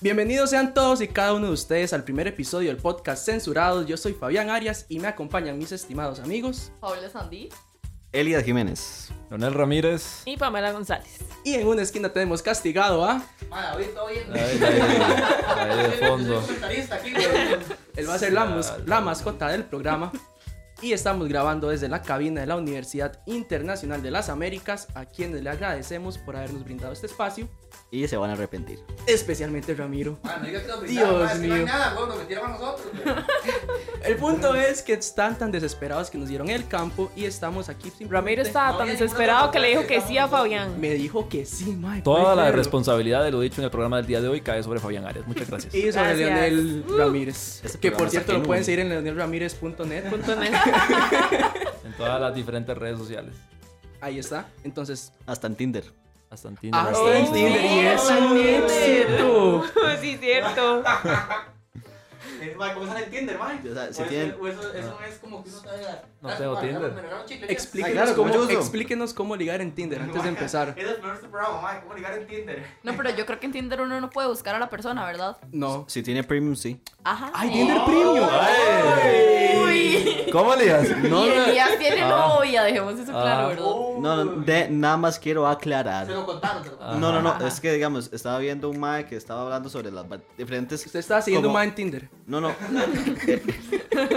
Bienvenidos sean todos y cada uno de ustedes al primer episodio del podcast Censurados. Yo soy Fabián Arias y me acompañan mis estimados amigos. Paula Sandí. Elías Jiménez. Leonel Ramírez. Y Pamela González. Y en una esquina tenemos castigado a. Ahí, ahí, ahí de fondo. Él va a ser la, mus- la mascota del programa. Y estamos grabando desde la cabina de la Universidad Internacional de las Américas, a quienes le agradecemos por habernos brindado este espacio, Y se van a arrepentir. especialmente Ramiro. Dios Dios mío. No hay nada, weón, nos metieron a nosotros. El punto es que están tan desesperados que nos dieron el campo y estamos aquí simplemente- Ramiro estaba tan desesperado que le dijo que sí a Fabián. Me dijo que sí, mae. Toda la responsabilidad de lo dicho en el programa del día de hoy cae sobre Fabián Arias. Muchas gracias. Y sobre Gracias. Leonel Ramírez. Este que por cierto lo pueden seguir en leonelramírez.net. En todas las diferentes redes sociales. Ahí está. Entonces, Hasta en Tinder. Hasta en Tinder. hasta en Tinder. Y es un Tinder. éxito. sí, cierto. ¿Cómo sale el Tinder, mae? O sea, si O tienen- eso- eso, eso no es como que uno sabe. No tengo Tinder. Explíquenos, Ah, claro, cómo, explíquenos cómo ligar en Tinder antes de empezar. Es el primer programa, mae. ¿Cómo ligar en Tinder? No, pero yo creo que en Tinder uno no puede buscar a la persona, ¿verdad? No. Si tiene premium, sí. Ajá. ¡Ay, Tinder Premium! Uy. ¿Cómo le digas? No, y no, Elías tiene Ah. novia, dejemos eso claro, Ah. ¿verdad? no, no, de- nada más quiero aclarar. Se lo contaron, se lo contaron. No, no, no, es que digamos, estaba viendo un mae que estaba hablando sobre las diferentes... Usted estaba siguiendo como- más en Tinder. No, no.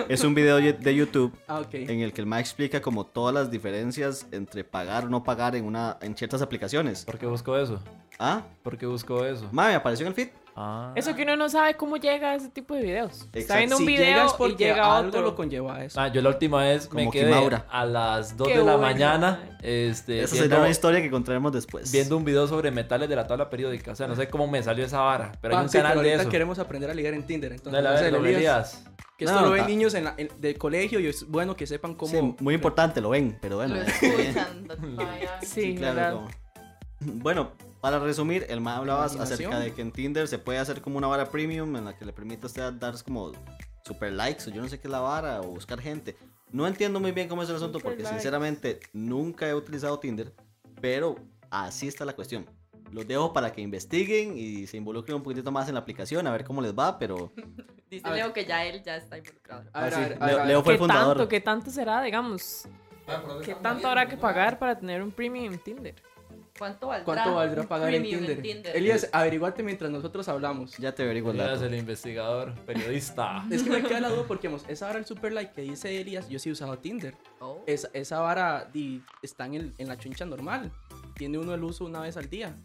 es un video de YouTube Ah, ok. en el que el mae explica como todas las diferencias entre pagar o no pagar en una en ciertas aplicaciones. ¿Por qué buscó eso? ¿Ah? ¿Por qué buscó eso? Mae, me apareció en el feed. Ah. Eso que uno no sabe cómo llega a ese tipo de videos. Está Exacto. viendo un si video llegas y llega algo otro. lo conlleva a eso. Ah, yo la última vez me Como quedé Kimaura. a las 2 Qué de la bueno, mañana este, Esa será una historia que contaremos después. viendo un video sobre metales de la tabla periódica. O sea, no sé cómo me salió esa vara, pero hay un sí, canal de eso. queremos aprender a ligar en Tinder. Entonces, Dale, a no sé, ver, don Elías, Elías. que esto No, lo ven ta- niños en la, en- de colegio y es bueno que sepan cómo... Sí, muy importante, lo ven, pero bueno. Lo escuchan. vaya. Sí, claro, Bueno, para resumir, el mae hablaba acerca de que en Tinder se puede hacer como una vara premium en la que le permite a usted dar como super likes o yo no sé qué es la vara o buscar gente. No entiendo muy bien cómo es el asunto Super porque likes. sinceramente nunca he utilizado Tinder, pero así está la cuestión. Los dejo para que investiguen y se involucren un poquitito más en la aplicación a ver cómo les va, pero Dice A ver. Leo que ya él ya está involucrado. A ver, Ah, a sí, ver, a ver, Leo- a ver. Leo fue el ¿Qué fundador. tanto, qué tanto será, digamos? Ah, ¿por dónde ¿Qué tanto habrá que pagar para tener un premium en Tinder? ¿Cuánto valdrá? ¿Cuánto valdrá pagar en premium Tinder? Elías, averiguate mientras nosotros hablamos. ya te averiguo el Elías, dato. el investigador, periodista. Es que me queda la duda porque vamos, esa vara el super like que dice Elías, yo sí he usado Tinder. Oh. Esa, esa vara di, está en, el- en la chuncha normal. Tiene uno el uso una vez al día.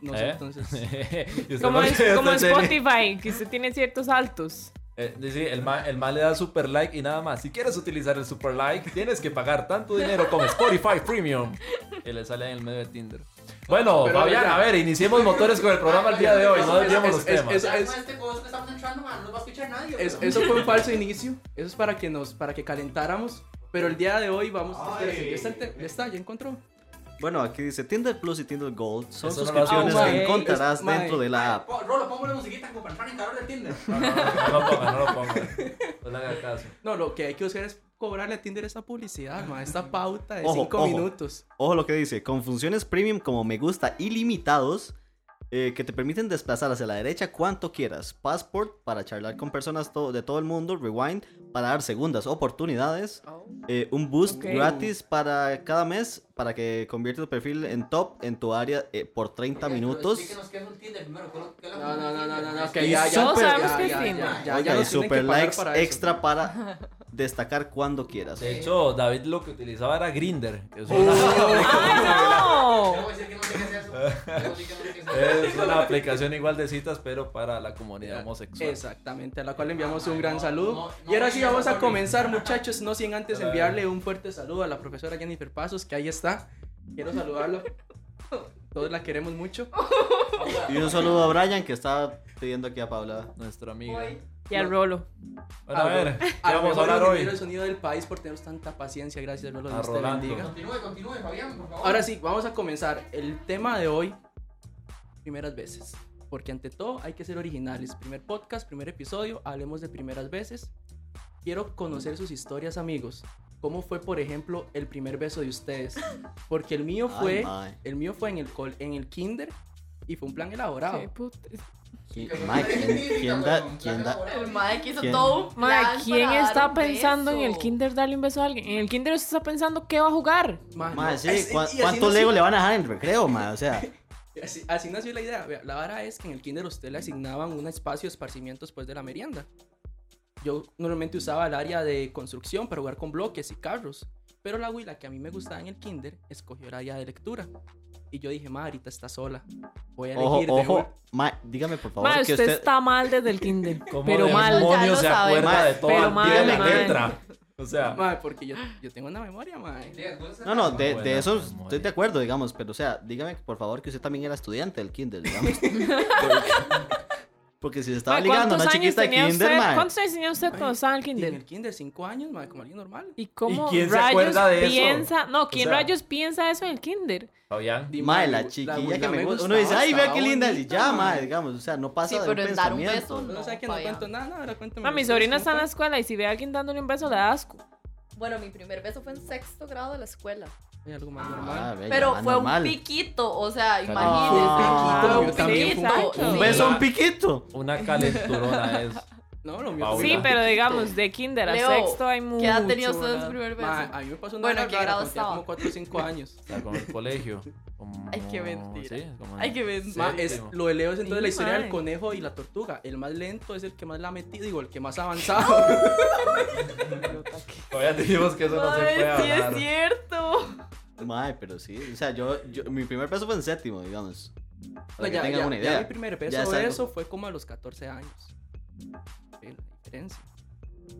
No sé, ¿Eh? entonces. Y usted Como, es, como en Spotify, que usted tiene ciertos altos. Eh, dice, el mal el ma le da super like y nada más. Si quieres utilizar el super like, tienes que pagar tanto dinero como Spotify Premium. Que le sale en el medio de Tinder. Bueno, Pero Fabián, ya. a ver, iniciemos motores con el programa el día de hoy. No Es- desviemos es- los temas. es- Ya con este eso fue un falso inicio. Eso es para que nos, para que calentáramos. Pero el día de hoy vamos. Ay. ya está, ya está, ya encontró. Bueno, aquí dice Tinder Plus y Tinder Gold son Eso no suscripciones hace. que Ah, encontrarás dentro de la app. Rolo, pongo una musiquita como para en calor de Tinder. No, no, no, no lo ponga, no lo ponga. No le haga caso. No, lo que hay que buscar es cobrarle a Tinder esa publicidad, ma, esta pauta de Ojo, 5 ojo. minutos. Ojo lo que dice, con funciones premium como me gusta ilimitados eh, que te permiten desplazar hacia la derecha cuanto quieras. Passport para charlar con personas to- de todo el mundo. Rewind para dar segundas oportunidades. Oh. eh, un boost Ok. gratis para cada mes para que convierta tu perfil en top en tu área eh, por 30 Oiga, pero minutos. Explíquenos qué es un Tinder primero. ¿qué es lo- qué es lo que No, no, no, no, no, que ya, ya. Todos ya, sabemos ya, que es ya, Tinder. ya, Oiga, super likes para eso. extra para destacar cuando quieras. De hecho, David lo que utilizaba era Grinder. Es Oh. una, ¡Ay, no! Debo decir que no es una aplicación igual de citas, pero para la comunidad homosexual. Exactamente, a la cual le enviamos un gran saludo. y ahora sí vamos a comenzar, muchachos, no sin antes enviarle un fuerte saludo a la profesora Jennifer Pasos, que ahí está. Quiero saludarla. Todos la queremos mucho. Y un saludo a Brian que está pidiendo aquí a Paula. Nuestra amiga. Y al rolo. Bueno, a ver, ¿qué Al vamos a hablar hoy? de sonido del país por tener tanta paciencia. Gracias, Rolo. A Dios te Rolando. bendiga. Continúe, continúe, Fabián, por favor. Ahora sí, vamos a comenzar. El tema de hoy, primeras veces. Porque ante todo hay que ser originales. Primer podcast, primer episodio, hablemos de primeras veces. Quiero conocer sus historias, amigos. ¿Cómo fue, por ejemplo, el primer beso de ustedes? Porque el mío Ay, fue, mae. el mío fue en el col, en el kinder y fue un plan elaborado. Qué puta- ¿Quién, mae, ¿quién, quién da, quién da? El que hizo ¿Quién? todo un ¿quién para está pensando en el kinder darle un beso a alguien? En el kinder usted está pensando qué va a jugar. Mae, no, sí, ¿cu- ¿cuántos Lego le van a dejar en el recreo, mae? O sea, Así, así nació la idea. La vara es que en el kinder a usted le asignaban un espacio de esparcimiento después de la merienda. Yo normalmente usaba el área de construcción para jugar con bloques y carros. Pero la abuela que a mí me gustaba en el kinder escogió el área de lectura. Y yo dije, ma, ahorita está sola. Voy a ojo, elegir de ojo. una". Mae, dígame por favor que usted, está mal desde el kinder. ¿Cómo Pero mal. Ya lo se sabe. acuerda Mae, de todo pero al pie de la letra? O sea, Ma, porque yo, yo tengo una memoria, ma. No, no, de, de eso memoria. estoy de acuerdo, digamos, pero o sea, dígame por favor que usted también era estudiante del kinder, digamos. Porque si se estaba Mae, ligando a una ¿cuántos años chiquita de kinder, usted? mae. ¿Cuántos años tenía usted cuando estaba en el Y en kinder? el kinder, cinco años, ma, como alguien normal. ¿Y cómo ¿Y quién se rayos acuerda de eso? piensa? No, ¿quién sea- rayos piensa eso en el kinder? Fabián. Mae, la la chiquilla abuela que me gusta. Uno dice, ay, vea qué linda. Y ya, ma. mae, digamos, o sea, no pasa Sí, de un pero dar un pensamiento. beso, No, No, sé que no vaya. cuento nada, ahora cuéntame. Ma, mi sobrina está en la escuela y si ve a alguien dándole un beso, le da asco. Bueno, mi primer beso fue en sexto grado de la escuela. Hay algo más Ah, normal. ve, Pero ya, fue normal. un piquito, o sea, imagínense. Ah, fue un piquito. un piquito. Un sí. beso, un piquito. Una calenturona es. No, lo mío Sí, pero digamos, de kinder a Leo, sexto hay mucho. ¿Qué edad tenía usted en su primer beso? Ma, a mí me pasó una Bueno, vara ¿en qué grado estaba? como 4 o 5 años. O sea, como el colegio. Como- Ay, qué mentira. Sí, como Ay, qué mentira. Ma, es, lo de Leo es entonces Sí, la historia del mae. conejo y la tortuga. El más lento es el que más la ha metido, digo, el que más ha avanzado. Todavía dijimos que eso no se puede sí hablar. es cierto. Mae, pero sí, o sea, yo, yo, mi primer beso fue en séptimo, digamos. Para que ya, tengan ya- una ya idea. mi primer Ya beso es de eso fue como a los 14 años. La diferencia.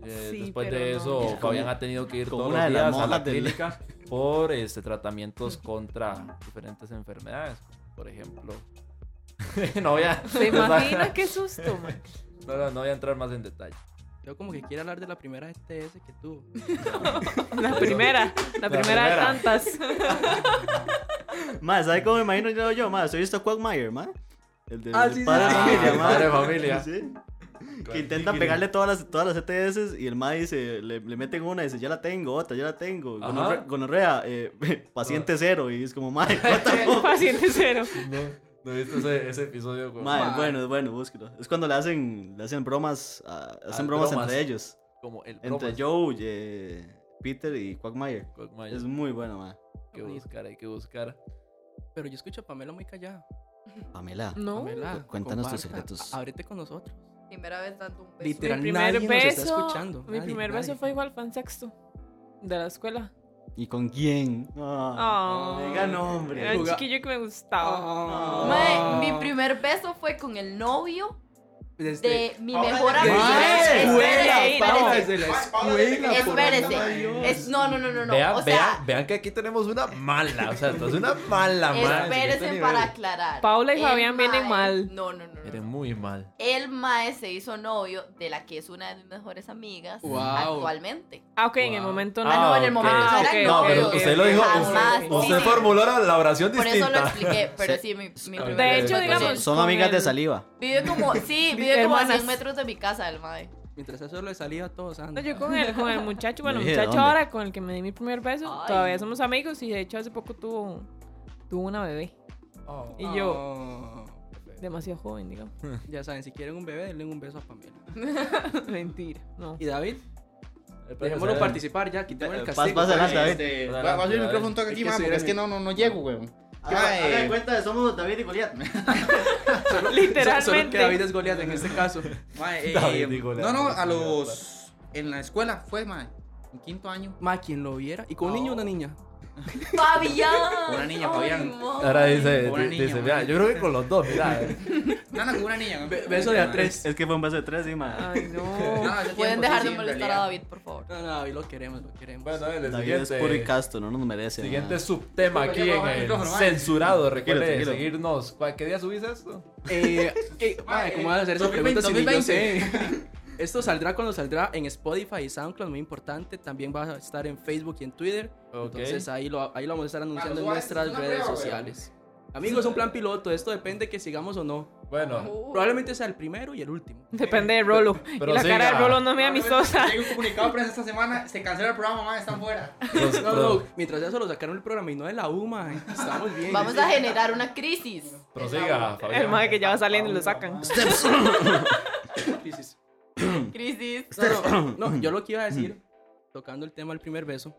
Eh, Sí, después de no. eso, Como- Fabián ha tenido que ir todos una los de las días a la del- clínica por este, tratamientos contra diferentes enfermedades. Por ejemplo. no voy a. ¿Se imagina qué susto, man? No, no, no voy a entrar más en detalle. Yo como que quiero hablar de la primera ETS que tuvo. La primera, la primera de primera. tantas. Mae, ¿sabe cómo me imagino yo? yo mae, ¿soy visto Quagmire, mae? El de Ah, el sí, padre de sí. familia, Ah, padre de familia. Sí. Que intentan pegarle todas las, todas las ETS y el mae dice, le, le meten una y dice, ya la tengo, otra, ya la tengo. Ajá. Gonorre- Gonorrea, eh, paciente cero. Y es como, fuck? Paciente cero. No, no he visto ese, ese episodio. Como, Mae, Mae. bueno, es bueno, búsquelo. Es cuando le hacen, le hacen bromas, hacen Ah, bromas, bromas. entre ellos. como el Entre bromas. Joe, eh, Peter y Quagmire. Quagmire. Es muy bueno, mae. Hay que buscar, hay que buscar. Pero yo escucho a Pamela muy callada. Pamela. No. Pamela, cuéntanos tus secretos. Ábrete con nosotros. Primera vez dando un beso. Literal. Mi nadie primer nos está beso. escuchando, Mi nadie, primer nadie. beso fue igual, en sexto. De la escuela. ¿Y con quién? Ah, Oh, diga nombre. Era un Juga- chiquillo que me gustaba. Ah. Mae, mi primer beso fue con el novio Desde- de mi mejor espérese. desde la escuela. Espérese. Es- no, no, no, no, no. vean, o sea, vean, vean que aquí tenemos una mala. O sea, esto es una mala, mala. espérese para aclarar. Paula y El Fabián vienen mal. No, no, no. no. muy mal. El mae se hizo novio de la que es una de mis mejores amigas Wow. actualmente. Ah, ok, en el momento no. Ah, no, en el ok. momento no Ah, No, pero usted lo dijo. Jamás. Usted, Sí, usted sí. formuló la, la oración Por eso distinta. lo expliqué, pero Sí. sí, mi, mi De hecho, digamos. Son amigas de saliva. Vive como, sí, vive como a Hermanas. 100 metros de mi casa el mae. Mientras eso le salía a todos No, andan. yo con el, con el muchacho, bueno, dije, muchacho ¿dónde? ahora con el que me di mi primer beso, Ay. todavía somos amigos y de hecho hace poco tuvo, tuvo una bebé. Oh. Y yo, Oh. demasiado joven, digamos. Ya saben, si quieren un bebé, denle un beso a Pamela. Mentira, no. ¿Y David? Dejémoslo participar ya, quitemos el castigo. pasa adelante, David. Este, Adelante, va va a subir el David. micrófono aquí, que man, porque es el- que no, no, no llego, weón. Haga Mae, de cuenta, somos David y Goliat. Solo- Literalmente. Solo que David es Goliat en este caso. mae, eh, David, digo, no, no, la- a los... En la escuela fue, mae. En quinto año. Ma, quien lo viera. ¿Y con un niño o una niña? Fabián. Una niña, mae. Ahora dice, Buena dice, niña, mira, yo creo que con los dos, mira. No, no, con una niña. Be- beso de a tres. Es que fue un beso de tres, sí, ma. Ay, no. No, Pueden tiempo dejar sí, de molestar a. David, por favor. No, no, David lo queremos, lo queremos. Bueno, el David es puro y siguiente, casto, no nos merece. siguiente ma. subtema aquí en el censurado. Recuerde seguirnos. ¿Cuál- ¿Qué día subiste esto? Eh, eh, ¿Cómo van a hacer esa 2020, pregunta si yo 2020? sé? Esto saldrá cuando saldrá en Spotify y SoundCloud, muy importante. También va a estar en Facebook y en Twitter. Entonces ahí lo, ahí lo vamos a estar anunciando en nuestras redes prueba, sociales. Amigos, es un plan piloto. Esto depende que sigamos o no. Bueno, Uh, Probablemente sea el primero y el último. Depende de Rolo. pero y la cara de siga. Rolo no es muy amistosa. Llega un comunicado de prensa esta semana, se cancela el programa, mae, están fuera. No, no, mientras eso lo sacaron el programa y no de la UMA. Estamos bien. Vamos a generar una crisis. prosiga, Fabián. El mae que ya va saliendo y lo sacan. No, no, no, yo lo que iba a decir, tocando el tema del primer beso,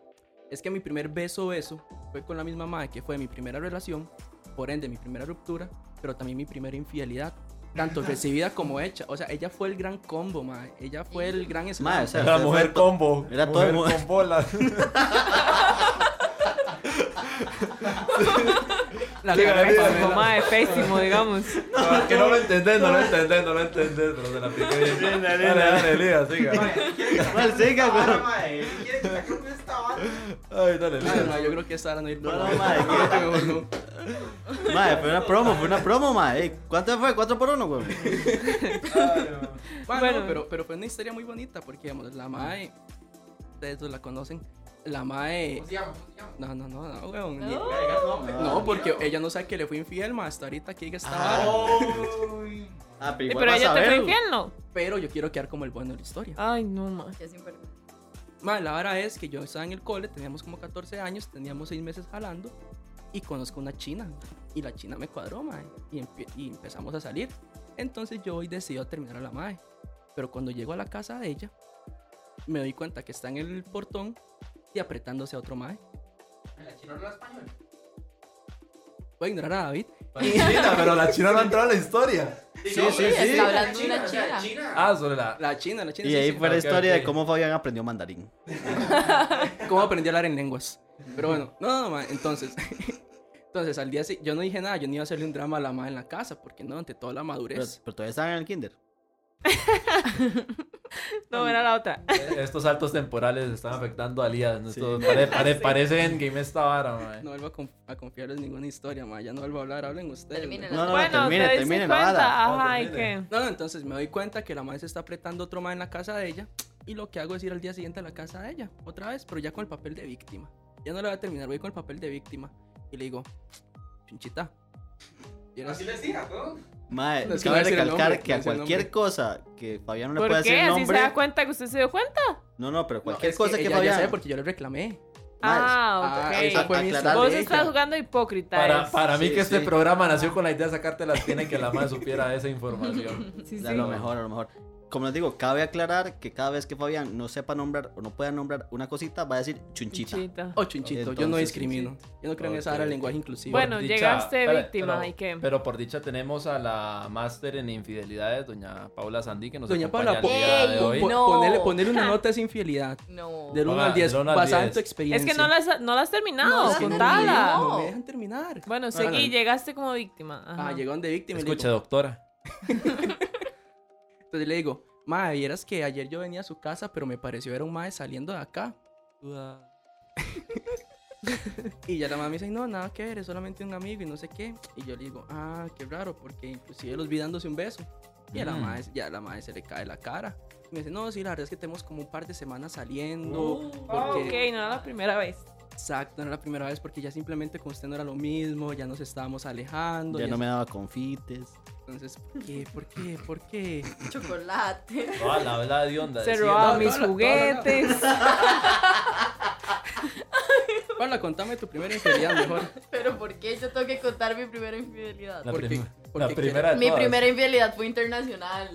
es que mi primer beso beso fue con la misma madre que fue mi primera relación, por ende mi primera ruptura, pero también mi primera infidelidad, tanto recibida como hecha. O sea, ella fue el gran combo, madre. Ella fue el gran slam. Mae, o sea, Era usted mujer combo. Era todo mujer mu- con bolas. La Sí, cara de sí, Pamela. Como mae, pésimo, digamos. No, es que no lo entendés, no lo entendés, no lo entendés, pero se la piqué bien. Dale, dale, dale, Elías, siga. Mae, siga, güey. Ay, dale, Ay, Elías. no, yo creo que esta hora no ir No, la- no, que mejor no. Mae, fue una promo, fue una promo. Ey, ¿Cuánto fue? ¿Cuatro por uno, güey? Bueno, Bueno. pero, pero fue una historia muy bonita porque, digamos, la mae, ustedes la conocen, la mae... No, no, no, no, weón. ni- No. No, porque ella no sabe que le fue infiel, ma, hasta ahorita que diga esta vara. Ah, pero pero ella te fue infiel, ¿no? Pero yo quiero quedar como el bueno de la historia. Ay, no, sinvergüenza. Ma, la vara es que yo estaba en el cole, teníamos como 14 años, teníamos 6 meses jalando y conozco una china. Y la china me cuadró, ma, y, empie- y empezamos a salir. Entonces yo hoy decidí terminar a la mae. Pero cuando llego a la casa de ella, me doy cuenta que está en el portón y apretándose a otro mae. La china habla español. Voy a ignorar a David. China, pero la china no entró en la historia. Sí, sí, sí. Está hablando de una china. Ah, sobre la. La china, la china. Y sí, ahí sí. fue la Ok, historia de cómo Fabián aprendió mandarín. cómo aprendí a hablar en lenguas. Pero bueno, no, no, ma, entonces. Entonces, al día siguiente, yo no dije nada, yo no iba a hacerle un drama a la madre en la casa, porque no, ante toda la Pero, madurez. pero todavía estaban en el kinder. No, era la otra. Estos saltos temporales están afectando a Elías. Sí. Pare- pare- Parece en Game esta vara, mae. No vuelvo a, conf- a confiarles ninguna historia, ma, ya no vuelvo a hablar, hablen ustedes. Termínenla. ¿no? No, no, bueno, termine, te termine la vara. Ajá, No, ¿y qué? No, no, entonces me doy cuenta que la madre se está apretando otro más en la casa de ella, y lo que hago es ir al día siguiente a la casa de ella, otra vez, pero ya con el papel de víctima. Ya no le voy a terminar, voy con el papel de víctima. Y le digo. ¿quieres- Así les diga, ¿no? Mae, No, es que no cabe a recalcar nombre, que a no a cualquier nombre. cosa que Fabián no le ¿Por qué? decir el ¿Así se nombre. da cuenta que usted se dio cuenta? No, no, pero No, cualquier es cosa que, ella Fabián. ya sabe porque yo le reclamé. Ah, Ah, ok. Aclararle Vos estás jugando hipócrita. Para, para mí Sí, que este sí. programa nació con la idea de sacarte las tiene que la madre supiera esa información. Sí, A sí. lo mejor, a lo mejor. Como les digo, cabe aclarar que cada vez que Fabián no sepa nombrar o no pueda nombrar una cosita, va a decir chunchita. Chita. Oh, chunchito, yo no discrimino. Yo no creo en esa área del lenguaje inclusivo. Bueno, dicha- llegaste pero- víctima, pero- ¿y qué? Pero por dicha tenemos a la máster en infidelidades, doña Paula Sandí, que nos Doña acompaña Paula, el día de hoy. No. Ponele, ponele una nota es infidelidad. No. Del 1 Ponga- al 10, del uno al basada en 10. tu experiencia. Es que no la has, no has terminado, No, no contala. terminó. No me dejan terminar. Bueno, seguí, llegaste como víctima. Ajá. Ah, llegó donde víctima digo, doctora. entonces le digo, mae, vieras que ayer yo venía a su casa, pero me pareció ver a un mae saliendo de acá. Y ya la mamá me dice, no, nada que ver, es solamente un amigo y no sé qué. Y yo le digo, ah, qué raro, porque inclusive los vi dándose un beso. Y a la Mm. madre, ya a la madre se le cae la cara. Y me dice, no, sí, la verdad es que tenemos como un par de semanas saliendo. Ah, porque... ok, no era la primera vez. Exacto, no era la primera vez porque ya simplemente con usted no era lo mismo, ya nos estábamos alejando. Ya no me daba confites. Entonces, ¿por qué? ¿Por qué? ¿Por qué? Chocolate. Ah, la verdad de onda. Se robaba no, mis no, no, no, no. juguetes. Paula, contame tu primera infidelidad mejor. Pero ¿por qué yo tengo que contar mi primera infidelidad? La, Porque- prim- porque la primera de Mi todas. primera infidelidad fue internacional.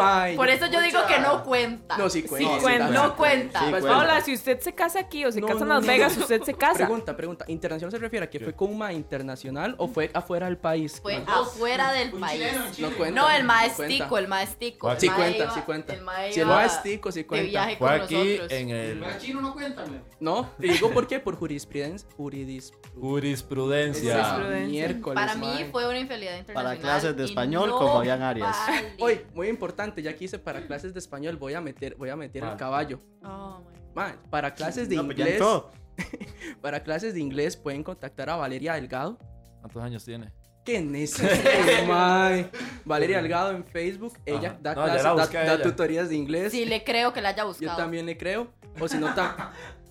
Ay, Por eso yo digo que no cuenta. No, sí cuenta. Sí cuenta. No cuenta. Sí, Pues, cuenta. Si usted se casa aquí o se No, casa en Las no, Vegas, no. usted se casa. Pregunta, pregunta. ¿Internacional se refiere a que fue con un ma internacional o fue afuera del país? Fue No, afuera del Un país. chileno no cuenta. No, el maestico, el maestico. Sí cuenta, sí cuenta. Si el maestico sí cuenta. viaje Fue con aquí nosotros. en El el chino no cuenta. No, te digo por qué, por jurisprudencia. Jurisprudencia. Jurisprudencia. Miércoles. Para mí fue una infidelidad internacional. clases de español con Fabián Arias. Oye, muy importante, ya que hice para clases de español, voy a meter, voy a meter el Ah. caballo. Oh, Ma, para clases de No, pues inglés, para clases de inglés pueden contactar a Valeria Delgado. ¿Cuántos años tiene? Qué mae. Valeria Delgado en Facebook, ella Ajá. da, No, clases, tutorías de inglés. Sí, le creo que la haya Yo buscado. también le creo. O si no,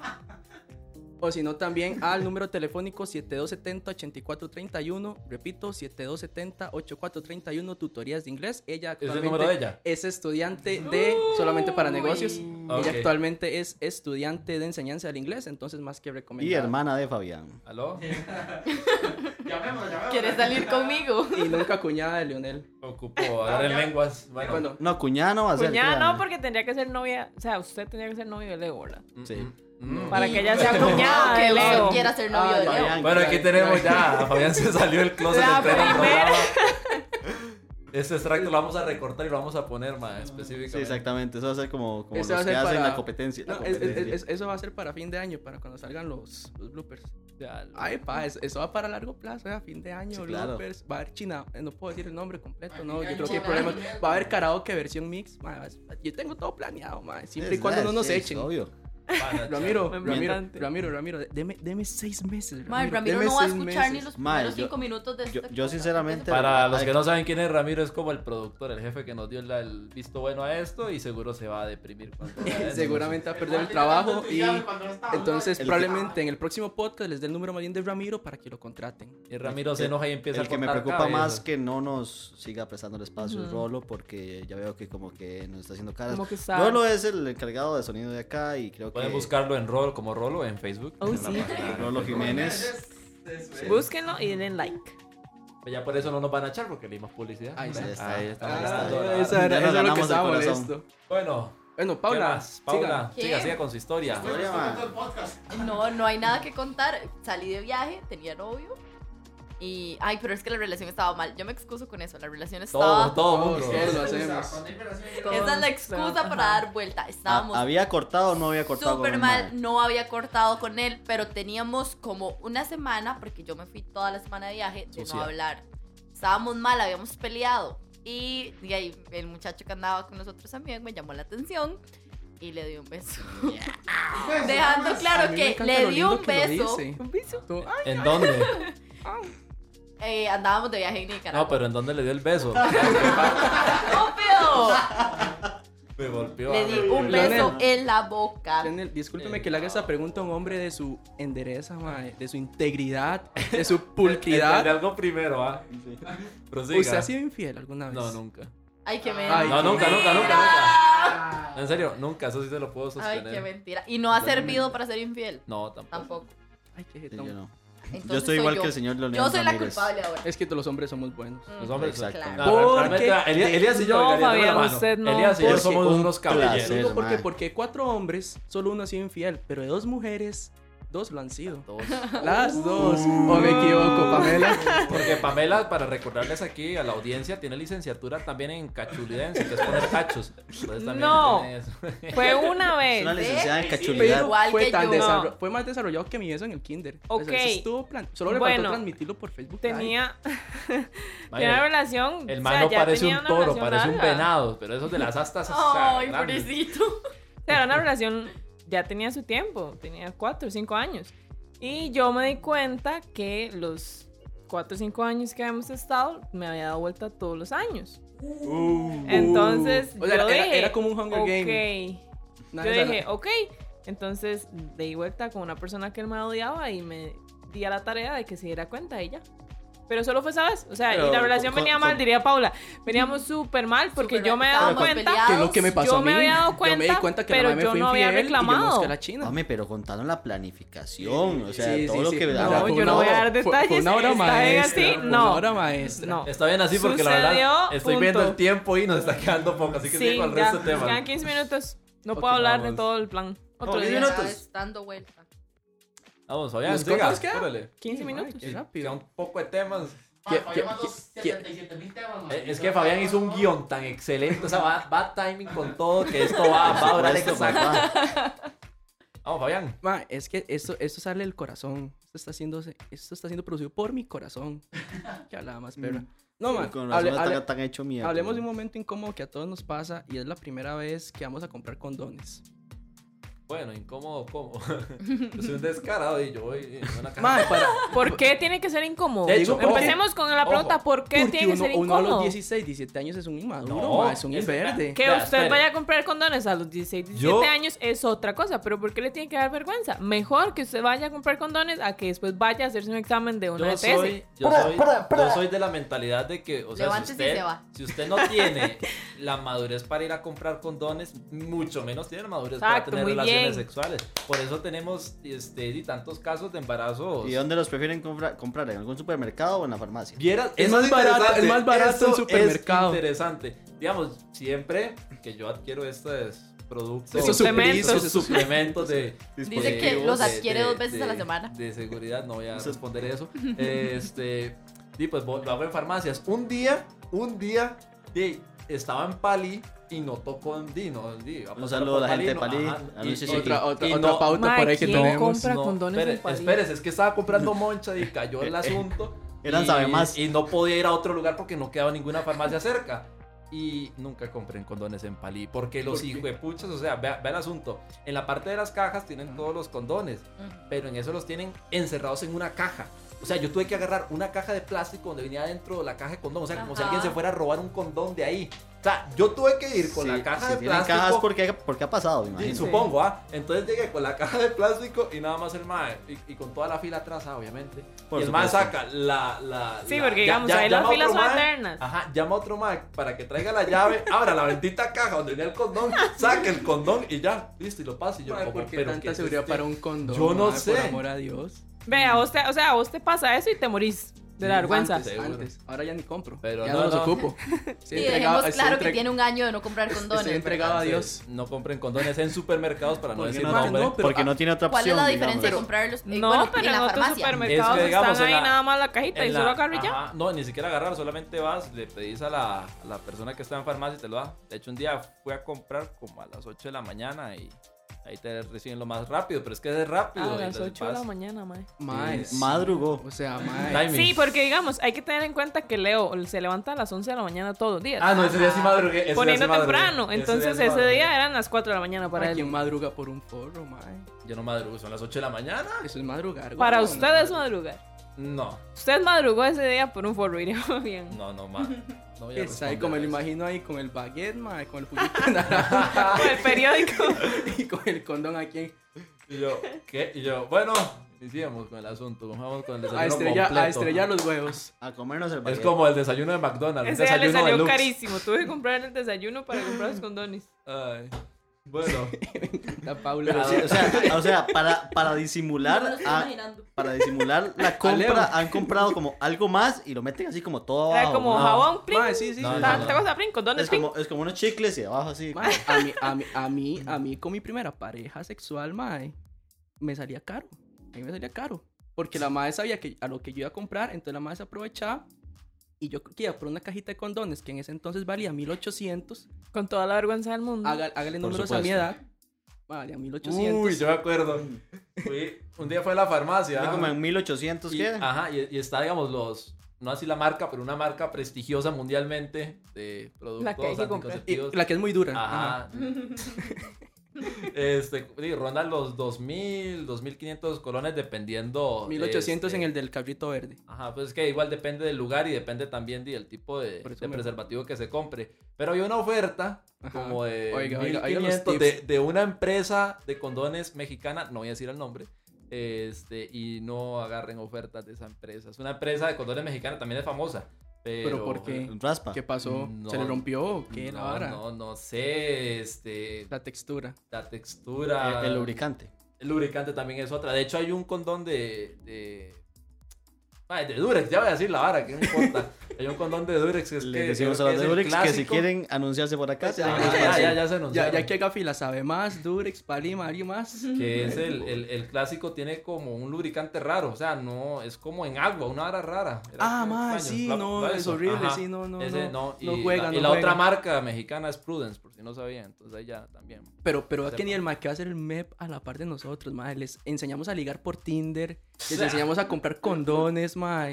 O si no, también al número telefónico 7270-8431. Repito, 7270-8431, tutorías de inglés. Ella ¿Es el actualmente número de ella? es estudiante de solamente para negocios. Ella actualmente es estudiante de enseñanza del inglés, entonces más que Y recomendada. hermana de Fabián. ¿Aló? ¿Quieres salir conmigo? Y nunca cuñada de Lionel. Ocupo hablar en lenguas. Bueno, Bueno, No, cuñada no va a ser. Cuñada no, porque tendría que ser novia. O sea, usted tendría que ser novio de Leo, ¿verdad? Sí. Mm. Para que ella sea cuñada que de Leo. quiera ser novio Ah, de Leo. Fabián. Bueno, aquí tenemos ya. a Fabián se salió del closet La pleno primera. Este extracto lo vamos a recortar y lo vamos a poner más específicamente. Sí, exactamente. Eso va a ser como, como los que ser hacen para- la competencia. la no, es- es- competencia. es- eso va a ser para fin de año, para cuando salgan los, los bloopers. Ya, Ay, pa, eso, va para largo plazo, a fin de año, Sí, claro. bloopers. Va a haber China, eh, no puedo decir el nombre completo, no, yo creo que hay problemas. Va a haber karaoke versión mix, ma, yo tengo todo planeado, ma, siempre y cuando no nos es echen. Obvio. Ramiro, Ramiro. Ramiro, Ramiro, deme, deme seis meses. Ramiro deme no va a escuchar ni los primeros yo- cinco minutos de yo- este yo podcast. sinceramente- Para los que no saben quién es Ramiro, es como el productor, el jefe que nos dio la- el visto bueno a esto y seguro se va a deprimir. esto. Seguramente va a perder el trabajo y entonces El que- probablemente en el próximo podcast les dé el número más bien de Ramiro para que lo contraten. Y Ramiro se enoja y empieza El a que me preocupa más que no nos siga prestando el espacio es. Rolo, porque ya veo que como que nos está haciendo caras. Que. Rolo es el encargado de sonido de acá y creo Pueden buscarlo en Rolo como Rolo en Facebook. Oh, en sí. Rolo Jiménez. Búsquenlo y den like. Ya por eso no nos van a echar porque le dimos publicidad. Ahí Ahí está. está. Ah, molestando. esa era, eso es lo que estaba molesto. Bueno, Bueno, ¿qué Paula? Paula, siga, siga con su historia. No, no hay nada que contar. Salí de viaje, tenía novio. Y, ay, pero es que la relación estaba mal. Yo me excuso con eso. La relación estaba. Todo, todo mundo. todos lo hacemos. Esa es la excusa Ajá. para dar vuelta. Estábamos Ah, ¿Había cortado o no había cortado? con súper mal. No había cortado con él, pero teníamos como una semana, porque yo me fui toda la semana de viaje, de Sucia. no hablar. Estábamos mal, habíamos peleado. Y, y ahí el muchacho que andaba con nosotros también me llamó la atención y le di un beso. Dejando claro que le lo di lindo un beso. Un beso. ¿En dónde? Eh, andábamos de viaje en No, Nicaragua. pero ¿en dónde le dio el beso? ¡Estúpido! Me golpeó. Le di un Leonel. beso en la boca. Leonel, discúlpeme que le haga esa pregunta a un hombre de su endereza, mae, de su integridad, de su Entendí pulcritud. algo primero, ¿ah? Prosiga. ¿Usted ha sido infiel alguna vez? No, nunca. Ay, qué Ay, mentira. No, nunca, nunca, nunca, nunca. En serio, nunca, eso sí te lo puedo Ay, sostener. qué mentira. Y no ha servido para ser infiel. No, tampoco. Tampoco. Ay, qué Sí, jetón. yo no. Entonces Yo estoy igual yo. que el señor Leonel Yo soy la culpable ahora. Es que todos los hombres somos buenos. Los hombres. Exacto. No, Porque- Elías, Elías y yo, No, Fabián, usted no. Elías y yo somos un unos caballeros. Digo, porque, porque cuatro hombres, solo uno ha sido infiel, pero de dos mujeres, dos lo han sido. Dos. Las dos. ¿O me equivoco, Pamela? Porque Pamela, para recordarles aquí a la audiencia, tiene licenciatura también en cachulidense, que es poner cachos. Entonces también No. tiene eso. Fue una Es una vez. licenciada en Sí, cachulidad. igual fue, que tan yo. fue más desarrollado que mi beso en el kinder. O sea, Ok. eso estuvo plan- Solo le Bueno, faltó transmitirlo por Facebook. Tenía, tenía una relación. el o man sea, no ya parece un toro, parece un venado, pero esos de las astas. o Ay, pobrecito. O era una relación, ya tenía su tiempo, tenía cuatro o cinco años. Y yo me di cuenta que los cuatro o cinco años que habíamos estado, me había dado vuelta todos los años. Entonces, O sea, yo era- dije, era como un Hunger ok. Game. Yo o dije, ok. Entonces, di vuelta con una persona que él me odiaba y me di a la tarea de que se diera cuenta ella. Pero solo fue esa vez. O sea, Pero y la relación con- venía con- mal, diría Paula. Veníamos súper mal porque Súper yo me he dado cuenta. peleados. que lo que me pasó Yo a mí. me había dado yo me di cuenta, cuenta que pero la me yo fue no había infiel y yo reclamado. a la china. Hombre, pero contaron la planificación. O sea, Sí, todo sí, lo sí. que. No, No, yo una no voy a hora- dar detalles. Fue una bien maestra. así, no. Una obra maestra. No. Está bien así porque la verdad Sucedió, estoy viendo el tiempo y nos está quedando poco, así que Sí, sigo al resto de nos quedan temas. 15 minutos. No puedo hablar de todo el plan. Otro día. 10 Ya minutos. ves, dando vuelta. Vamos, Fabián, ¿Nos cuántos queda? espérale. 15 Ay, minutos. qué Queda rápido. un poco de temas. ¿Qué- qué- qué- Eh, Es que Fabián hizo un guion tan excelente, o sea, va, va timing con todo, que esto va, va a durar. Vamos, Fabián. Ma, es que esto, esto sale del corazón. Esto está, siendo, esto está siendo producido por mi corazón. Que hablaba más perra. No, ma, Con hable- razón hable- tan hecho mierda. hablemos de un momento incómodo que a todos nos pasa y es la primera vez que vamos a comprar condones. Bueno, incómodo, ¿cómo? Yo soy un descarado y yo voy en una caja. Para, ¿Por qué tiene que ser incómodo? De hecho, Empecemos con la ojo, pregunta, ¿por qué tiene que uno, ser uno a los incómodo? 16, 17 años es un inmaduro, No, es un verde. Que usted espere. vaya a comprar condones a los 16, 17 Yo- años es otra cosa, pero ¿por qué le tiene que dar vergüenza? Mejor que usted vaya a comprar condones a que después vaya a hacerse un examen de una Yo ETS. soy, yo, soy, yo soy de la mentalidad de que, o sea, si usted, se va. si usted no tiene la madurez para ir a comprar condones, mucho menos tiene la madurez Exacto, para tener muy relaciones sexuales. Por eso tenemos este, y tantos casos de embarazos. ¿Y dónde los prefieren compra- comprar? ¿En algún supermercado o en la farmacia? Vieras, Es eso más barato- es más barato en supermercado. Es interesante. Digamos, siempre que yo adquiero estos productos, Esos suplementos. esos suplementos de. Dice que de- los de- adquiere de- dos veces a la de- semana. De seguridad, no voy a responder eso. Este. Y pues lo hago en farmacias. Un día, un día, di, estaba en Pali y no tocó en Di, no, di, a Un saludo a la gente de no, Pali, ajá, a y-. Otra, otra, y otra no- pauta por ahí que ¿quién tenemos. compra no, condones espere, en Pali? espérese, es que estaba comprando moncha y cayó el asunto. Eran y, sabe más. Y no podía ir a otro lugar porque no quedaba ninguna farmacia cerca. Y nunca compré en condones en Palí. Porque los ¿Por hijuepuchas, o sea, vea, vea el asunto. En la parte de las cajas tienen todos los condones. Pero en eso los tienen encerrados en una caja. O sea, yo tuve que agarrar una caja de plástico donde venía dentro la caja de condón. O sea, como si alguien se fuera a robar un condón de ahí. O sea, yo tuve que ir con Sí, la caja si de tienen plástico. cajas, ¿por qué, por qué ha pasado? Me Sí, imagino. supongo, ¿ah? Entonces llegué con la caja de plástico y nada más el mae. Y, y con toda la fila atrás, ah, obviamente. Por y el mae saca la. la Sí, la- porque digamos, ya- ahí las filas otro son eternas. Ajá, llama a otro mae para que traiga la llave, abra la bendita caja donde venía el condón, saque el condón y ya, listo, y lo pasa. Y yo, Mae, como, ¿Por qué pero tanta ¿qué es seguridad este? para un condón? Yo no mae, sé. Por amor a Dios. Ve, a vos te, o sea, a vos te pasa eso y te morís de la vergüenza. Antes, Seguro. antes. Ahora ya ni compro. Pero ya no, no, los no. ocupo. Sí, dejemos claro que tiene un año de no comprar condones. Estoy entregado a. Dios. No compren condones en supermercados para no decir no, nombre. no, porque no tiene otra ¿Cuál opción. es la digamos. diferencia de comprarlos eh, No, bueno, pero en en la otros farmacia? supermercados Es que, digamos, están ahí la- nada más la cajita y solo la- agarra y ya. ajá, No, ni siquiera agarrar, solamente vas, le pedís a la, a la persona que está en farmacia y te lo da. De hecho, un día fui a comprar como a las 8 de la mañana y ahí te reciben lo más rápido, pero es que es rápido. A las les 8 de la mañana, mae. Mae, Sí, sí. madrugó. O sea, mae. Sí, porque digamos, hay que tener en cuenta que Leo se levanta a las 11 de la mañana todos los días. Ah, no, ese día sí madrugué. ese día poniendo sí madrugué, temprano. ese día Entonces sí ese día eran las 4 de la mañana para Mae, él. ¿Quién madruga por un forro, mae? Yo no madrugo, son las 8 de la mañana. Eso es madrugar. Para weón. usted es madrugar. No, Usted madrugó ese día por un forro, iría bien. no, no, ma. No voy a Está ahí como me lo imagino ahí con el baguette, mae, con el juguito de naranja Con el periódico. y con el condón aquí Y yo, ¿qué? Y yo, bueno, iniciamos con el asunto, vamos con el desayuno a estrellar, a completo. estrellar los huevos. A comernos el Es baguette. como el desayuno de McDonald's, un Ese día le desayuno salió carísimo. Tuve que comprar el desayuno para comprar los condones. Ay, bueno. La Paula. Pero sí, o sea, o sea, para, para No disimular, lo estoy a- imaginando. para disimular la compra, han comprado como algo más y lo meten así como todo abajo. como ¿no? jabón, plin. Sí, sí. No, no, cosa, plin, condones, Es como, es como unos chicles y abajo así. Mae, a mí, a mí, a mí, a mí con mi primera pareja sexual, mae, me salía caro. A mí me salía caro. Porque la madre sabía que a lo que yo iba a comprar, entonces la madre se aprovechaba. Y yo iba por una cajita de condones que en ese entonces valía 1800. Con toda la vergüenza del mundo. Haga- Hágale Por números a mi edad. Valía 1800. Uy, yo me acuerdo. Fui- un día fue a la farmacia. Así como en 1800, y, ¿qué? Ajá, y, y está, digamos, los. No así la marca, pero una marca prestigiosa mundialmente de productos La que comprar. Y anticonceptivos. la que es muy dura. Ajá. Ajá. este, sí, rondan los 2000, 2500 colones dependiendo. 1800 este, en el del cabrito verde. Ajá, pues es que igual depende del lugar y depende también del tipo de, de preservativo que se compre. Pero hay una oferta Ajá. como de Oiga, oiga, oiga los 1500 de, de una empresa de condones mexicana, no voy a decir el nombre, este, y no agarren ofertas de esa empresa. Es una empresa de condones mexicana, también es famosa. Pero, ¿Pero por qué? Raspa. ¿Qué pasó? No. ¿Se le rompió o qué? la No, vara? no, no sé, este, La textura. la textura. El, el lubricante. El lubricante también es otra. De hecho, hay un condón de. de... Ay, de Durex, ya voy a decir la vara, que no importa. Hay un condón de Durex que es Le que, decimos a los de el Durex que si quieren anunciarse por acá, ah, ya, así. ya, ya se Ya, anunciaron. ya que haga fila, sabe más, Durex, Pali, Mario más. Que es el, el, el clásico, tiene como un lubricante raro. O sea, no, es como en agua, una vara rara. Era Ah, extraño, sí, la- no, la- es horrible, Ajá. sí, no, no, Ese no, Y no la- y la juega. otra marca mexicana es Prudence, por si no sabían. Entonces ahí ya también. Pero, pero a Sepa. qué nivel, ma, que va a ser el MEP a la par de nosotros, ma. Les enseñamos a ligar por Tinder, les enseñamos a comprar condones, ma.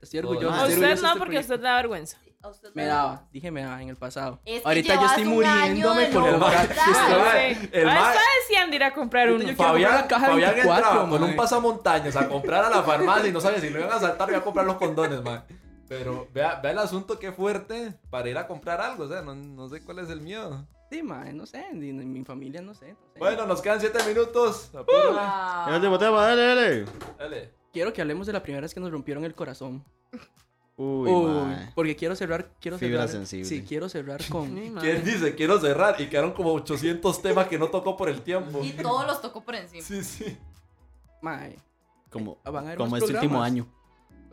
Estoy orgulloso. A usted orgulloso no, este porque a usted le da vergüenza. a usted Me daba, dije me daba en el pasado. Es que Ahorita yo estoy muriéndome por el Ahora mae- está deseando ir a comprar uno. Fabián, la caja Fabián 24, entraba con un pasamontañas a comprar a la farmacia y no sabía si lo iban a saltar o iba a comprar los condones, man. Pero vea, vea el asunto que fuerte para ir a comprar algo, o sea, no, no sé cuál es el miedo. Sí, mae, no sé, ni en mi familia no sé. no sé. Bueno, nos quedan 7 minutos. Apúrale. El último tema, dale, dale. Dale. Quiero que hablemos de la primera vez que nos rompieron el corazón. Uy, Uy, porque quiero cerrar, quiero Fibra cerrar. sensible. Sí, quiero cerrar con. ¿Quién dice? Quiero cerrar. Y quedaron como 800 temas que no tocó por el tiempo. Y todos los tocó por encima. Sí, sí. mae. Como, Van a haber como este último año.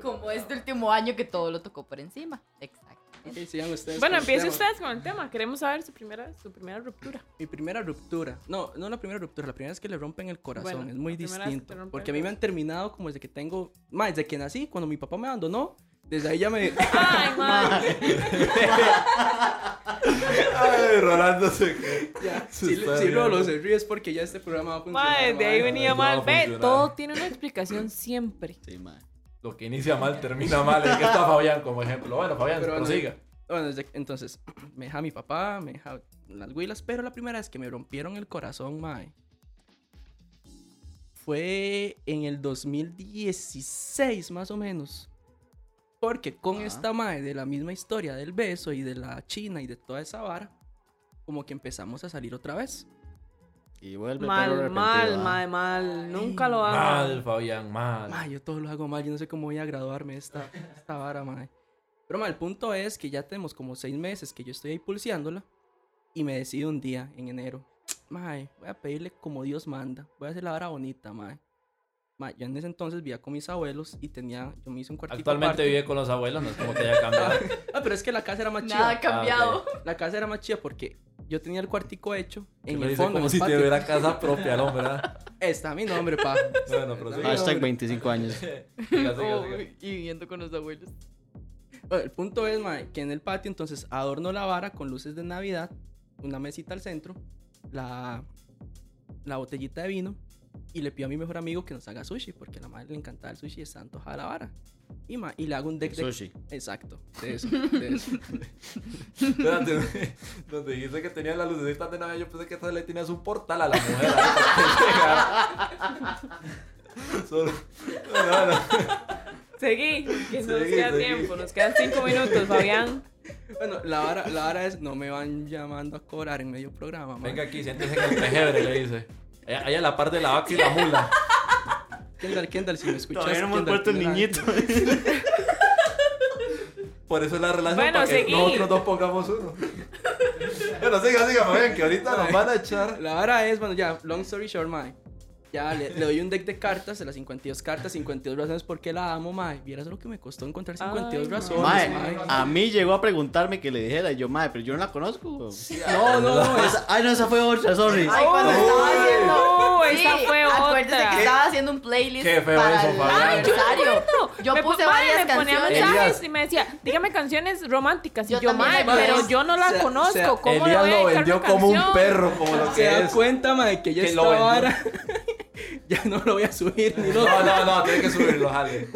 Como este último año que todo lo tocó por encima. Exacto. Ok, sigan ustedes. Bueno, con los empiece temas. ustedes con el tema. Queremos saber su primera, su primera ruptura. Mi primera ruptura. No, no la primera ruptura. La primera es que le rompen el corazón. Bueno, es muy distinto. Porque a mí me han terminado como desde que tengo. Más, desde que nací, cuando mi papá me abandonó. Desde ahí ya me. Ay, madre. Ay, Rolando se ya, si, si. Rolo se ríe es porque ya este programa va a funcionar. Madre, de ahí venía no mal. Ve, todo tiene una explicación siempre. Sí, mae. Lo que inicia mal termina mal. Es que está Fabián como ejemplo. Bueno, Fabián, Pero bueno, prosiga. Bueno, desde- entonces, me deja mi papá, me deja las huilas, pero la primera vez que me rompieron el corazón, mae, fue en el 2016, más o menos. Porque con Ah. esta mae de la misma historia del beso y de la china y de toda esa vara, como que empezamos a salir otra vez. Y vuelve Mal, mal, ah. mal, mal. Nunca lo Mal, hagan. Fabián, mal. Mae, yo todo lo hago mal, yo no sé cómo voy a graduarme esta, esta vara, mae. Pero mae, el punto es que ya tenemos como seis meses que yo estoy ahí pulseándola y me decido un día, en enero, mae, voy a pedirle como Dios manda, voy a hacer la vara bonita, mae. Mae, yo en ese entonces vivía con mis abuelos y tenía, yo me hice un cuartito Actualmente aparte. vive con los abuelos, no es como que haya cambiado. Ah, pero es que la casa era más Nada ha chida. cambiado. La casa era más chida porque yo tenía el cuartico hecho en el dice fondo, en como el si patio. tuviera casa propia, hombre, ¿verdad? Está mi nombre, pa. Bueno, prosiga. Hashtag 25 años. Siga, siga, siga. Oh, y viviendo con los abuelos. Bueno, el punto es, mae, que en el patio entonces adorno la vara con luces de Navidad, una mesita al centro, la, la botellita de vino y le pido a mi mejor amigo que nos haga sushi porque a la madre le encantaba el sushi y está antojada la vara. Y, ma, y le hago un deck de... Sushi. Exacto, de eso, de eso. Espérate, donde dijiste que tenía las lucecitas de Navidad, yo pensé que esta le tenías un portal a la mujer. para que. Solo. No, no. Seguí, que nos Seguí, queda seguí. tiempo. Nos quedan cinco minutos, Fabián. Bueno, la vara, la vara es, no me van llamando a cobrar en medio programa, ma. Venga aquí, siéntese en el pejebre, le dice. Allá allá a la par de la vaca y la mula. Kendall, Kendall, si me escuchas, Todavía no hemos Kendall, puesto el niñito. Por eso es la relación Bueno, para que seguí. nosotros dos pongamos uno. Bueno, siga, siga, Fabián, que ahorita nos van a echar. La vara es, bueno, ya, long story short, mae. Ya le, le doy un deck de cartas, de las 52 cartas, 52 razones por qué la amo, mae. Vieras lo que me costó encontrar 52 Ay, razones, Mae, mae. a mí llegó a preguntarme que le dijera. Y yo, mae, pero yo no la conozco. No, no, no, es, Esa- Ay, no, esa fue otra, sorry. Ay, cuando estaba haciendo. no, esa fue Acuérdese otra. que estaba haciendo un playlist Qué feo para eso, el. Ay, yo aniversario. Yo Me puse varias me ponía mensajes Elías. y me decía, dígame canciones románticas. Y Yo yo, mae, pero yo no la o sea, conozco. o sea, ¿Cómo Elías voy a lo vendió como un perro, como lo se que da es. cuenta, mae, que ya Que ya no lo voy a subir ni. No, no, no, tiene que subirlo, jale.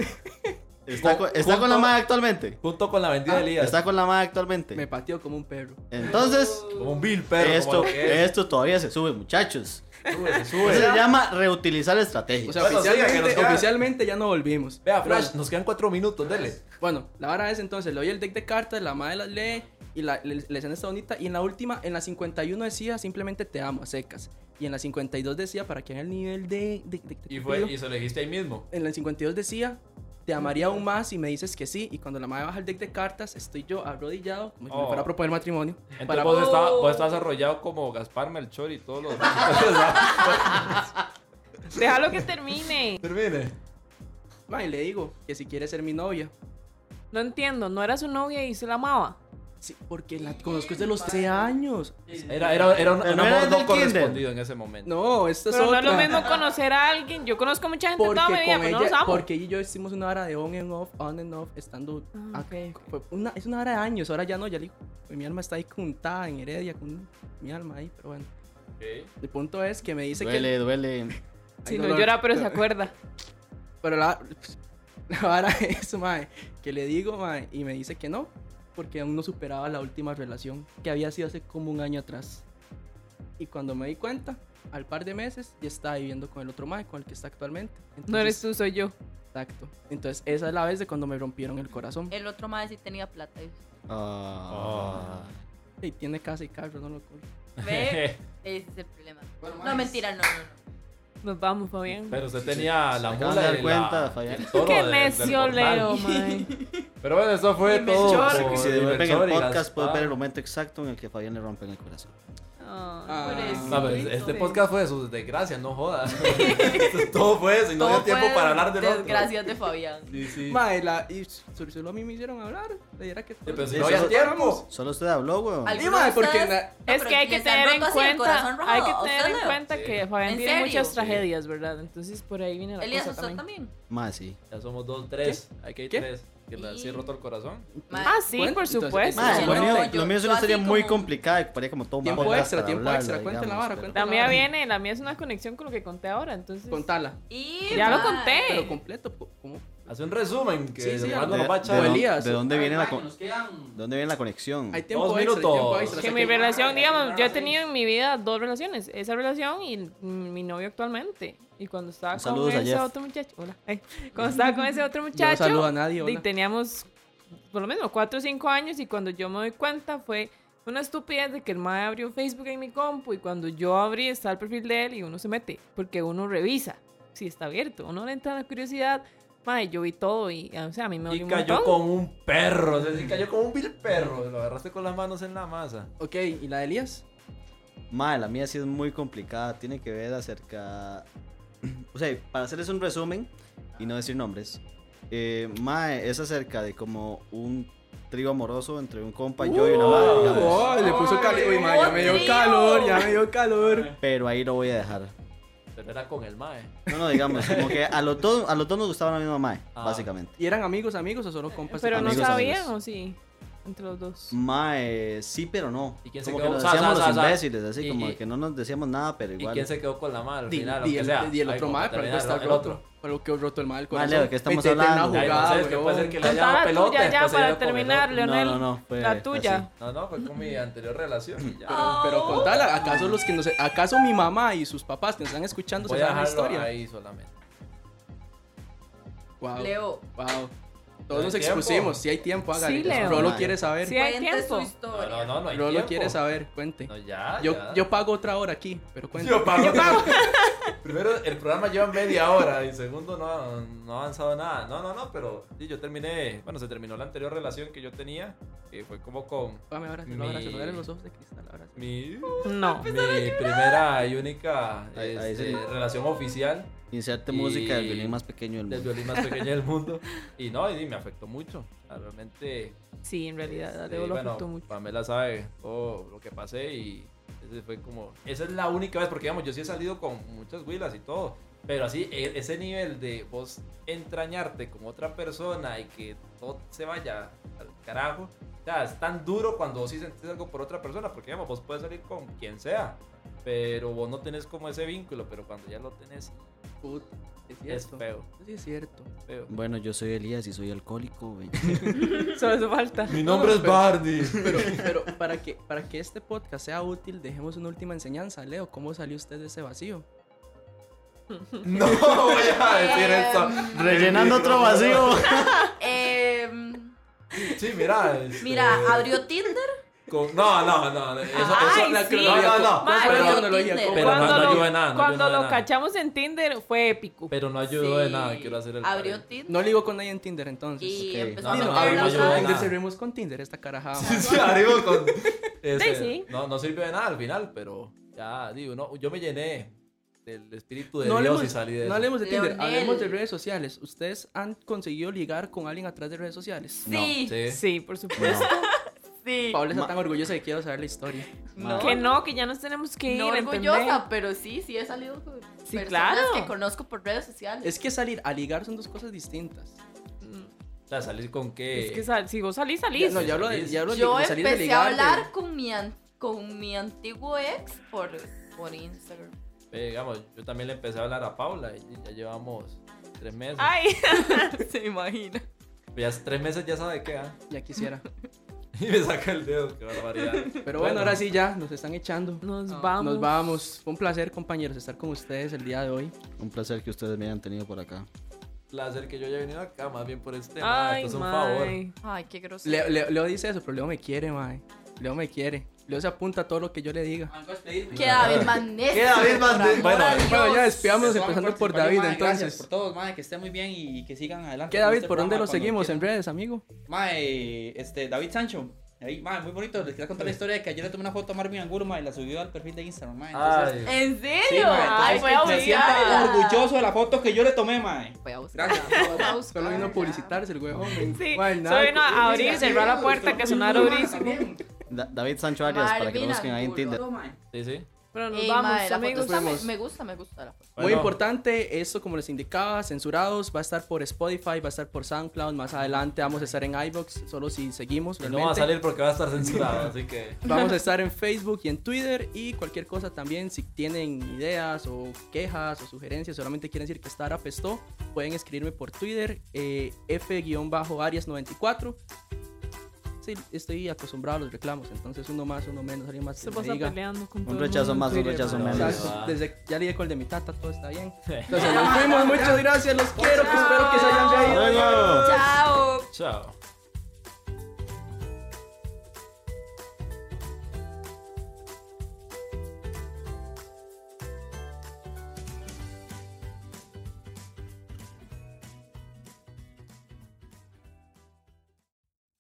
¿Está, con, está Junto- con la mae actualmente? Junto con la vendida de Elías. ¿Está con la mae actualmente? Me pateó como un perro. Entonces, Como un vil perro. esto, esto todavía se sube, muchachos. Sube, se Eso sube. se llama reutilizar estrategias. O sea, Bueno, siga, que oficialmente, nos queda- oficialmente ya no volvimos. Vea, Flash, nos quedan cuatro minutos, dele. Bueno, la vara es entonces, le doy el deck de cartas, la madre las lee y la, le- la escena está bonita. Y en la última, en la 51 decía simplemente te amo, a secas. Y en la 52 decía, para que haga el nivel de... de- de- de Y fue, y se lo dijiste ahí mismo. En la 52 decía, te amaría aún más y me dices que sí. Y cuando la madre baja el deck de cartas, estoy yo arrodillado, como si me Oh. fuera a proponer matrimonio. Entonces para- vos, estabas, vos estabas arrollado como Gaspar Melchor y todos los. Déjalo que termine. Termine. Ma, y le digo que si quiere ser mi novia. No entiendo, no era su novia y se la amaba. Sí, porque la conozco desde los 13 años. Era, era, era un, un no era amor no kinder. correspondido en ese momento. No, esta es Pero no otra. es lo mismo conocer a alguien. Yo conozco mucha gente Porque toda mi vida, con pero no ella, los amo. porque ella y yo hicimos una hora de on and off, on and off, estando. Ah, a- ok, fue una, es una hora de años, ahora ya no, ya le digo. Mi alma está ahí juntada en Heredia, con mi alma ahí, pero bueno. El punto es que me dice Duele, que. duele. Ay, Si no dolor. llora, pero se acuerda. Pero la, la vara es, mae, que le digo, mae, y me dice que no. Porque aún no superaba la última relación, que había sido hace como un año atrás. Y cuando me di cuenta, al par de meses, ya estaba viviendo con el otro mae, con el que está actualmente. No eres Entonces, tú, soy yo. Exacto. Entonces, esa es la vez de cuando me rompieron el corazón. El otro madre sí tenía plata. ¿ves? Ah. Y tiene casa y carro, no lo culpo. Ve, ese es el problema. No, mentira, no, no, no. Nos vamos, Fabián. Pero usted tenía la Se acaban mula de dar cuenta, la, Fabián. Qué necio. Leo, mae. Pero bueno, eso fue todo. Por si el podcast, puedes ver el momento exacto en el que Fabián le rompen el corazón. Ah, pobrecito. No, pero este podcast fue de sus desgracias, no jodas. todo fue eso y no Todo dio tiempo fue para hablar de otro. Desgracias de Fabián. Sí, sí. Mae, la, y so- solo a mí me hicieron hablar. Le diera que. pero si Sí, no había solo- tiempo. Solo usted habló, weón. Sí, mae, porque No, Es que hay que tener en cuenta, hay que ¿A tener en cuenta Sí. que Fabián ¿En tiene muchas Sí. tragedias, ¿verdad? Entonces por ahí viene la Elías, cosa ¿usted también. Más sí. Ya somos dos, tres. Hay que ir ¿Qué? tres. Que le sí Y- roto el corazón. Ah, sí, por entonces, supuesto. Mae, Sí, lo, no, mío, yo- lo mío es una historia así muy como- complicada que como todo un Tiempo extra, tiempo hablarla, extra, cuéntela, digamos, vara, pero-. La mía viene, la mía es una conexión con lo que conté ahora, entonces. Contala. Y, Ya lo mae, conté. Pero completo, ¿cómo? Hace un resumen que Sí, sí, de- nos va a ¿De, echar. de- dónde- Elías. de dónde viene la con- dónde viene la conexión? Hay tiempo Dos extra, hay tiempo minutos. extra. Que mi que- relación, digamos, yo he tenido en mi vida dos relaciones. Esa relación y mi novio actualmente. Y cuando estaba con ese Jeff. otro muchacho, hola. Ay, cuando estaba con ese otro no muchacho, saludo a nadie, y hola. teníamos por lo menos 4 o 5 años y cuando yo me doy cuenta fue una estupidez de que el mae abrió Facebook en mi compu y cuando yo abrí está el perfil de él y uno se mete porque uno revisa si está abierto. Uno le entra la curiosidad. Mae, yo vi todo y o sea, a mí me dolió un cayó montón. como un perro. O sea, sí cayó como un vil perro. Lo agarraste con las manos en la masa. Ok, ¿y la de Elías? Mae, la mía sí es muy complicada. Tiene que ver acerca. O sea, para hacerles un resumen y no decir nombres. Eh, mae, es acerca de como un trío amoroso entre un compa y yo y una madre. digamos. Oh, le puso calor. Uy, ma, ya me dio calor, ya me dio calor. Pero ahí lo voy a dejar. Era con el mae. No, no, digamos, como que a los dos, a los dos nos gustaba la misma mae, Ah. básicamente. ¿Y eran amigos, amigos o solo compas? Pero no amigos, sabían amigos. o sí, entre los dos. Mae, sí, pero no. ¿Y quién se como quedó? que nos Sa, sa, decíamos sa, los sa. imbéciles, así Y- como y- que no nos decíamos nada, pero ¿Y igual. quién se quedó con la madre? Al Di- final, di aunque el- sea. di el Ay, otro como mal, pero terminar, está el roto. Por lo que roto el mal Vale, corazón. ¿de qué estamos hablando? Ay, no sé, es que puede ser que le haya Contá dado la pelote. tuya ya después se para dio con el terminar, otro. Leonel. No, no, no, fue la tuya. así. No, no, fue con mi anterior relación y ya. Pero, pero contala, ¿acaso los que nos, acaso mi mamá y sus papás que nos están escuchando Voy se a saben la dejarlo historia? ahí solamente. Wow. Leo, Wow. Todos nos ¿Hay tiempo? expusimos, si hay tiempo, hágale. Sí, Leo. Rolo quiere saber. Sí, hay tiempo. No, no, no, no hay Rolo tiempo. quiere saber, cuente. No, ya, Yo, ya. yo pago otra hora aquí, pero cuente. Yo pago. Primero, el programa lleva media hora y segundo, no, no ha avanzado nada. No, no, no, pero sí, yo terminé. Bueno, se terminó la anterior relación que yo tenía, que fue como con Dame ahora, Mi- no abrazos, no los ojos de cristal, ahora. mi, No. mi primera y única Ahí- ahí este, sí. relación oficial Inserte Y- música del violín más pequeño del del mundo. violín más pequeño del mundo. Y no, y me afectó mucho. O sea, realmente. Sí, en realidad, este, Leo lo bueno, afectó mucho. Pamela sabe todo lo que pasé y ese fue como. Esa es la única vez, porque digamos, yo sí he salido con muchas huilas y todo. Pero así, e- ese nivel de vos entrañarte con otra persona y que todo se vaya al carajo. O sea, es tan duro cuando vos sí sentís algo por otra persona, porque digamos, vos puedes salir con quien sea, pero vos no tenés como ese vínculo, pero cuando ya lo tenés, Put, es es feo, Sí, es cierto. feo. Bueno, yo soy Elías y soy alcohólico, güey. Solo eso falta. Mi nombre es Barney. Pero, pero para, que, para que este podcast sea útil, dejemos una última enseñanza. Leo, ¿cómo salió usted de ese vacío? No voy a decir esto. Rellenando otro vacío. Sí, mira. este, mira, abrió Tinder. con- No, no, no. Eso, Ay, eso- la sí. No, no, no. ¿Cuál fue la Pero- Pero no- cuando no lo, ayuda de nada, no cuando de lo nada. cachamos en Tinder fue épico. Pero no ayudó de Sí. nada. Quiero hacer el. Abrió. Tinder. No ligo con nadie en Tinder entonces. Y Ok. empezó No, Sí, a no, no, ayudó de Tinder, servimos con Tinder, esta carajada. Sí, arriba con. ese- Sí, sí. No, no sirvió de nada al final, pero ya, digo, no, yo me llené del espíritu de No Dios hablemos, y salí de no eso. hablemos de Tinder, Leonel. hablemos de redes sociales. ¿Ustedes han conseguido ligar con alguien a través de redes sociales? Sí, Sí. Sí, por supuesto. sí. Paula está Ma- tan orgullosa que quiero saber la historia. No, Que no, que ya nos tenemos que ir. no ¿entendés? orgullosa, pero sí, sí he salido con Sí, personas claro. que conozco por redes sociales. Es que salir a ligar son dos cosas distintas. O sea, salir con qué. Es que sal- si vos salís, Ya, salís. no, ya hablo de, ya hablo de- Yo de salir de a ligar. de- hablar con mi, con mi antiguo ex por, por Instagram. Eh, digamos, yo también le empecé a hablar a Paula y ya llevamos tres meses. Ay, Se imagina. Ya tres meses ya sabe qué, ¿ah? Ya quisiera. Y me saca el dedo, qué barbaridad. Pero bueno, ahora sí ya, nos están echando. Nos No, vamos. Nos vamos. Fue un placer, compañeros, estar con ustedes el día de hoy. Un placer que ustedes me hayan tenido por acá. Placer que yo haya venido acá, más bien por este tema. Ay, Esto es un favor. Ay, qué grosero. Leo, Leo- Leo dice eso, pero Leo me quiere, mae. Leo me quiere. Leo se apunta a todo lo que yo le diga. Que David Magneto. Que David amor Bueno. Bueno, ya despidámonos Eso, empezando por David, mae, entonces. Gracias por todo, mae, que esté muy bien y que sigan adelante. ¿Qué, David? este ¿Por dónde lo seguimos? ¿En redes, amigo? Mae, este, David Sancho. Ahí, mae, muy bonito. Les quería contar la historia de que ayer le tomé una foto a Marvin Angulo, y la subió al perfil de Instagram, mae. Entonces, Ay, ¿En serio? sí, mae, Ay, voy a me siento orgulloso de la foto que yo le tomé, mae. Voy a buscarla. Gracias. Solo vino a publicitarse el huevón. Sí, nada, solo vino a abrir, Sí, cerrar la sí, puerta, sí, que sí, sonara sí, durísimo. David Sancho Arias, para que lo busquen ahí en. Tinder. Sí, sí. Pero nos Ey, vamos, foto amigos. me gusta, me gusta la foto. Muy Bueno, importante, esto como les indicaba, censurados, va a estar por Spotify, va a estar por SoundCloud, más adelante vamos a estar en iBox, solo si seguimos No va a salir porque va a estar censurado, así que. Vamos a estar en Facebook y en Twitter y cualquier cosa también, si tienen ideas o quejas o sugerencias, solamente quieren decir que Star apestó, pueden escribirme por Twitter, eh, F-Arias94. Estoy acostumbrado a los reclamos, entonces uno más, uno menos, alguien más Se pasa me diga. peleando con todo Un el rechazo mundo más, un rechazo menos. Exacto, Ah. desde ya lidié con el de mi tata, todo está bien. Entonces nos fuimos, muchas gracias, los quiero, que espero que se hayan reído. Luego. Chao. Chao.